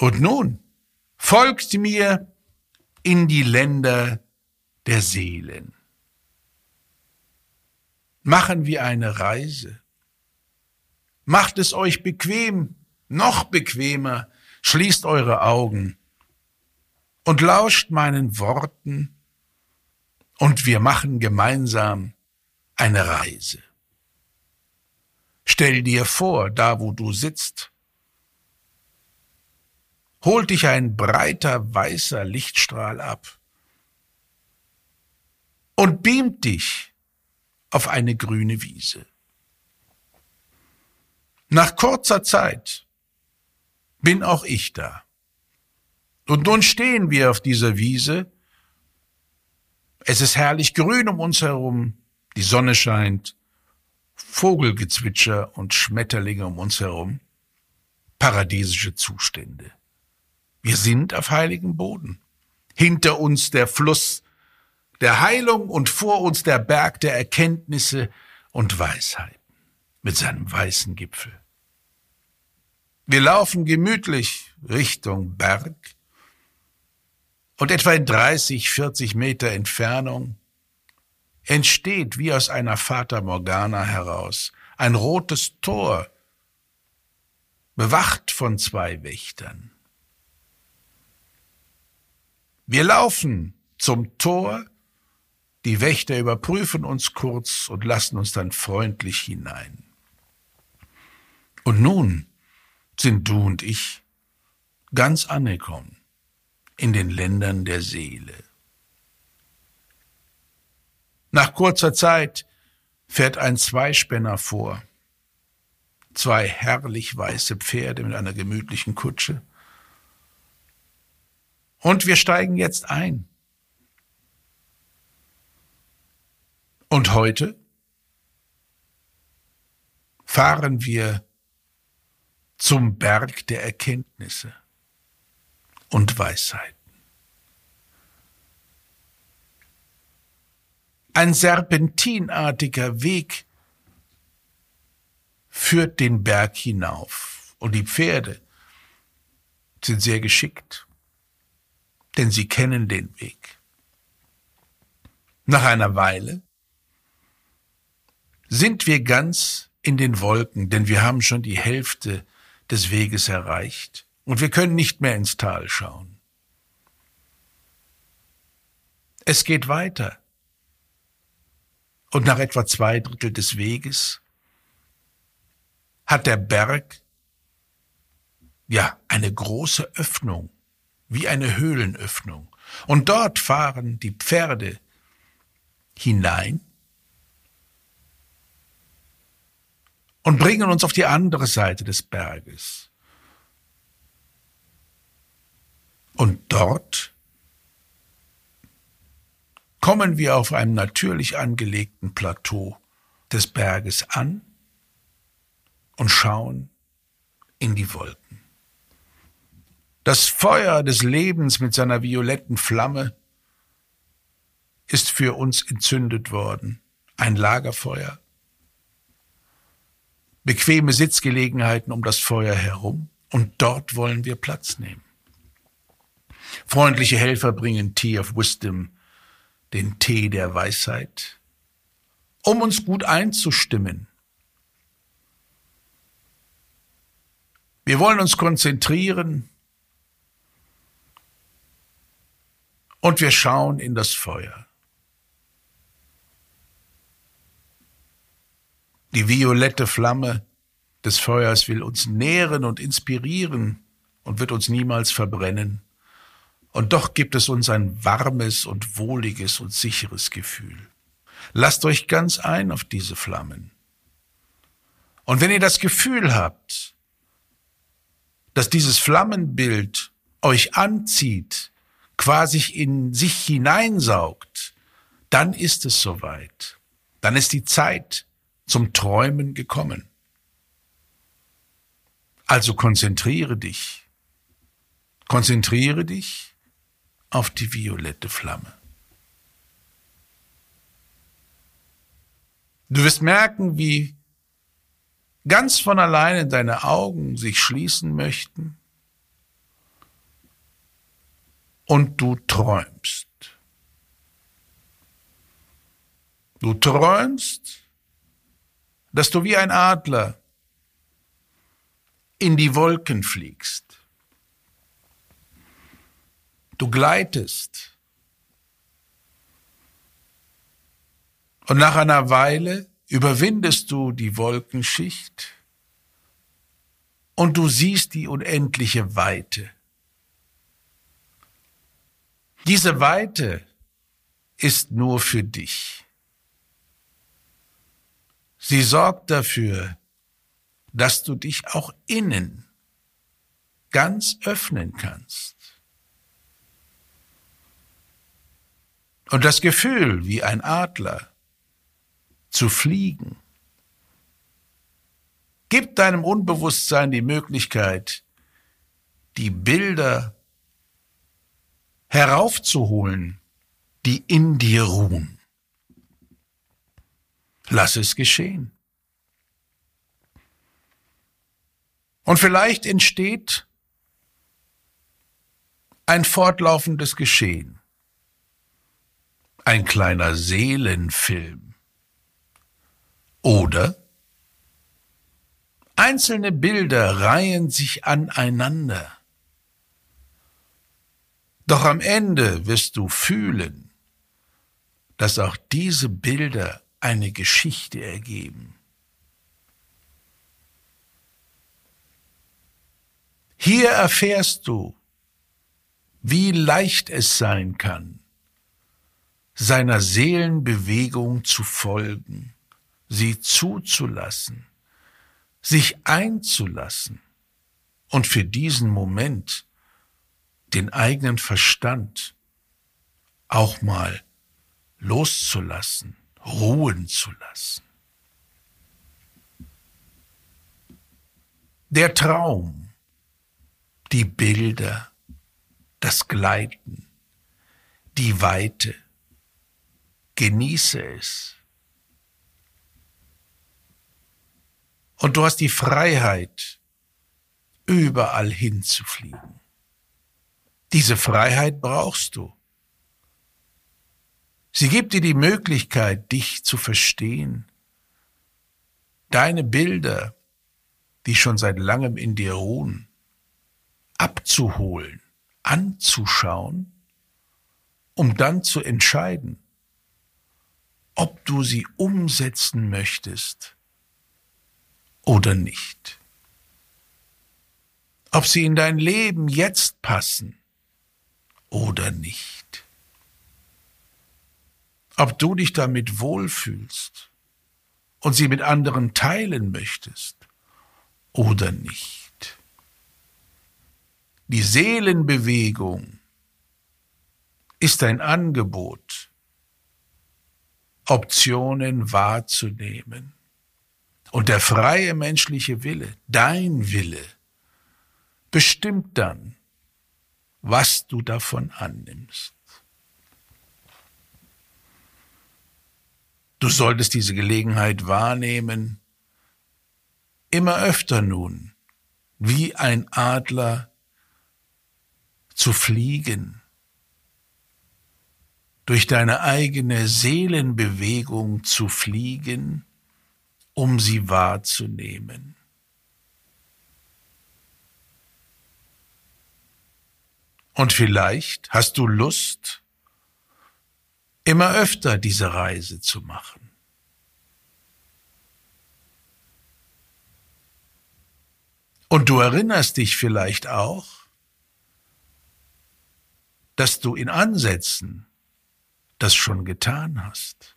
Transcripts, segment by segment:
Und nun folgt mir in die Länder der Seelen. Machen wir eine Reise. Macht es euch bequem, noch bequemer, schließt eure Augen und lauscht meinen Worten, und wir machen gemeinsam eine Reise. Stell dir vor, da wo du sitzt, holt dich ein breiter weißer Lichtstrahl ab und beamt dich auf eine grüne Wiese. Nach kurzer Zeit bin auch ich da. Und nun stehen wir auf dieser Wiese. Es ist herrlich grün um uns herum. Die Sonne scheint. Vogelgezwitscher und Schmetterlinge um uns herum. Paradiesische Zustände. Wir sind auf heiligem Boden. Hinter uns der Fluss der Heilung und vor uns der Berg der Erkenntnisse und Weisheiten mit seinem weißen Gipfel. Wir laufen gemütlich Richtung Berg und etwa in 30, 40 Meter Entfernung entsteht wie aus einer Fata Morgana heraus ein rotes Tor, bewacht von zwei Wächtern. Wir laufen zum Tor, die Wächter überprüfen uns kurz und lassen uns dann freundlich hinein. Und nun sind du und ich ganz angekommen in den Ländern der Seele. Nach kurzer Zeit fährt ein Zweispänner vor, zwei herrlich weiße Pferde mit einer gemütlichen Kutsche, und wir steigen jetzt ein. Und heute fahren wir zum Berg der Erkenntnisse und Weisheiten. Ein serpentinartiger Weg führt den Berg hinauf und die Pferde sind sehr geschickt denn sie kennen den Weg. Nach einer Weile sind wir ganz in den Wolken, denn wir haben schon die Hälfte des Weges erreicht und wir können nicht mehr ins Tal schauen. Es geht weiter. Und nach etwa zwei Drittel des Weges hat der Berg ja eine große Öffnung wie eine Höhlenöffnung. Und dort fahren die Pferde hinein und bringen uns auf die andere Seite des Berges. Und dort kommen wir auf einem natürlich angelegten Plateau des Berges an und schauen in die Wolken. Das Feuer des Lebens mit seiner violetten Flamme ist für uns entzündet worden. Ein Lagerfeuer. Bequeme Sitzgelegenheiten um das Feuer herum. Und dort wollen wir Platz nehmen. Freundliche Helfer bringen Tea of Wisdom, den Tee der Weisheit, um uns gut einzustimmen. Wir wollen uns konzentrieren, und wir schauen in das Feuer. Die violette Flamme des Feuers will uns nähren und inspirieren und wird uns niemals verbrennen. Und doch gibt es uns ein warmes und wohliges und sicheres Gefühl. Lasst euch ganz ein auf diese Flammen. Und wenn ihr das Gefühl habt, dass dieses Flammenbild euch anzieht, quasi in sich hineinsaugt, dann ist es soweit. Dann ist die Zeit zum Träumen gekommen. Also konzentriere dich. Konzentriere dich auf die violette Flamme. Du wirst merken, wie ganz von alleine deine Augen sich schließen möchten und du träumst. Du träumst, dass du wie ein Adler in die Wolken fliegst. Du gleitest. Und nach einer Weile überwindest du die Wolkenschicht und du siehst die unendliche Weite. Diese Weite ist nur für dich. Sie sorgt dafür, dass du dich auch innen ganz öffnen kannst. Und das Gefühl, wie ein Adler zu fliegen, gibt deinem Unbewusstsein die Möglichkeit, die Bilder heraufzuholen, die in dir ruhen. Lass es geschehen. Und vielleicht entsteht ein fortlaufendes Geschehen, ein kleiner Seelenfilm oder einzelne Bilder reihen sich aneinander. Doch am Ende wirst du fühlen, dass auch diese Bilder eine Geschichte ergeben. Hier erfährst du, wie leicht es sein kann, seiner Seelenbewegung zu folgen, sie zuzulassen, sich einzulassen und für diesen Moment den eigenen Verstand auch mal loszulassen, ruhen zu lassen. Der Traum, die Bilder, das Gleiten, die Weite, genieße es. Und du hast die Freiheit, überall hinzufliegen. Diese Freiheit brauchst du. Sie gibt dir die Möglichkeit, dich zu verstehen. Deine Bilder, die schon seit langem in dir ruhen, abzuholen, anzuschauen, um dann zu entscheiden, ob du sie umsetzen möchtest oder nicht. Ob sie in dein Leben jetzt passen oder nicht. Ob du dich damit wohlfühlst und sie mit anderen teilen möchtest oder nicht. Die Seelenbewegung ist ein Angebot, Optionen wahrzunehmen. Und der freie menschliche Wille, dein Wille, bestimmt dann, was du davon annimmst. Du solltest diese Gelegenheit wahrnehmen, immer öfter nun, wie ein Adler zu fliegen, durch deine eigene Seelenbewegung zu fliegen, um sie wahrzunehmen. Und vielleicht hast du Lust, immer öfter diese Reise zu machen. Und du erinnerst dich vielleicht auch, dass du in Ansätzen das schon getan hast.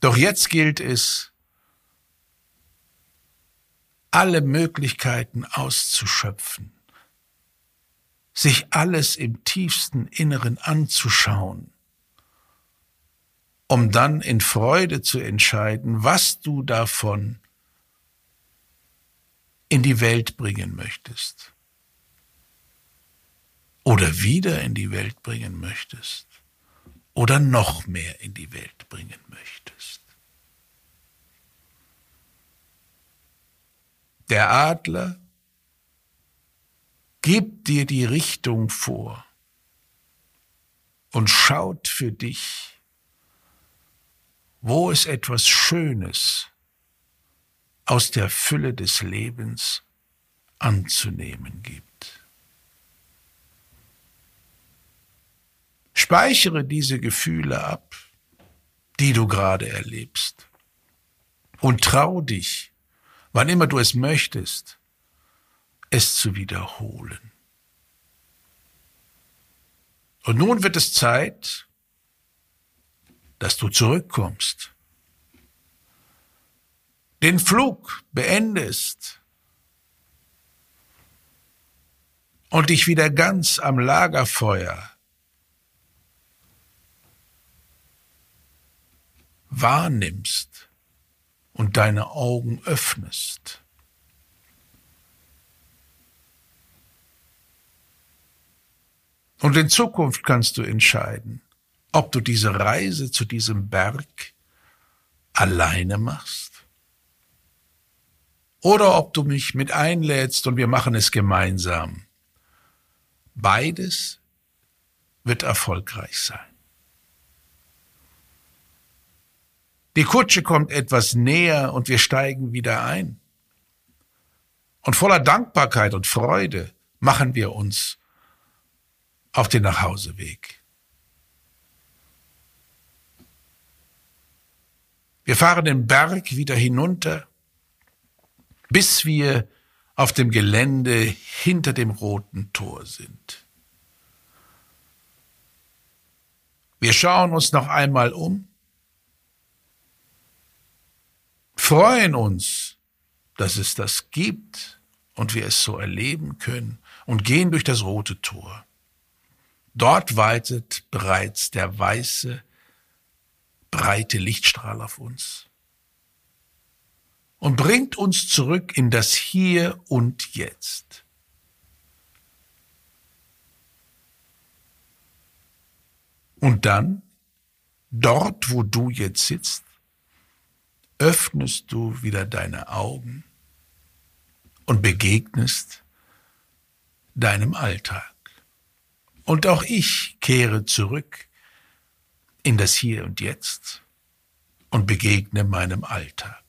Doch jetzt gilt es, alle Möglichkeiten auszuschöpfen sich alles im tiefsten Inneren anzuschauen, um dann in Freude zu entscheiden, was du davon in die Welt bringen möchtest oder wieder in die Welt bringen möchtest oder noch mehr in die Welt bringen möchtest. Der Adler gibt dir die Richtung vor und schaut für dich, wo es etwas Schönes aus der Fülle des Lebens anzunehmen gibt. Speichere diese Gefühle ab, die du gerade erlebst, und trau dich, wann immer du es möchtest, es zu wiederholen. Und nun wird es Zeit, dass du zurückkommst, den Flug beendest und dich wieder ganz am Lagerfeuer wahrnimmst und deine Augen öffnest. Und in Zukunft kannst du entscheiden, ob du diese Reise zu diesem Berg alleine machst oder ob du mich mit einlädst und wir machen es gemeinsam. Beides wird erfolgreich sein. Die Kutsche kommt etwas näher und wir steigen wieder ein. Und voller Dankbarkeit und Freude machen wir uns auf den Nachhauseweg. Wir fahren den Berg wieder hinunter, bis wir auf dem Gelände hinter dem roten Tor sind. Wir schauen uns noch einmal um, freuen uns, dass es das gibt und wir es so erleben können und gehen durch das rote Tor. Dort weitet bereits der weiße, breite Lichtstrahl auf uns und bringt uns zurück in das Hier und Jetzt. Und dann, dort wo du jetzt sitzt, öffnest du wieder deine Augen und begegnest deinem Alltag. Und auch ich kehre zurück in das Hier und Jetzt und begegne meinem Alltag.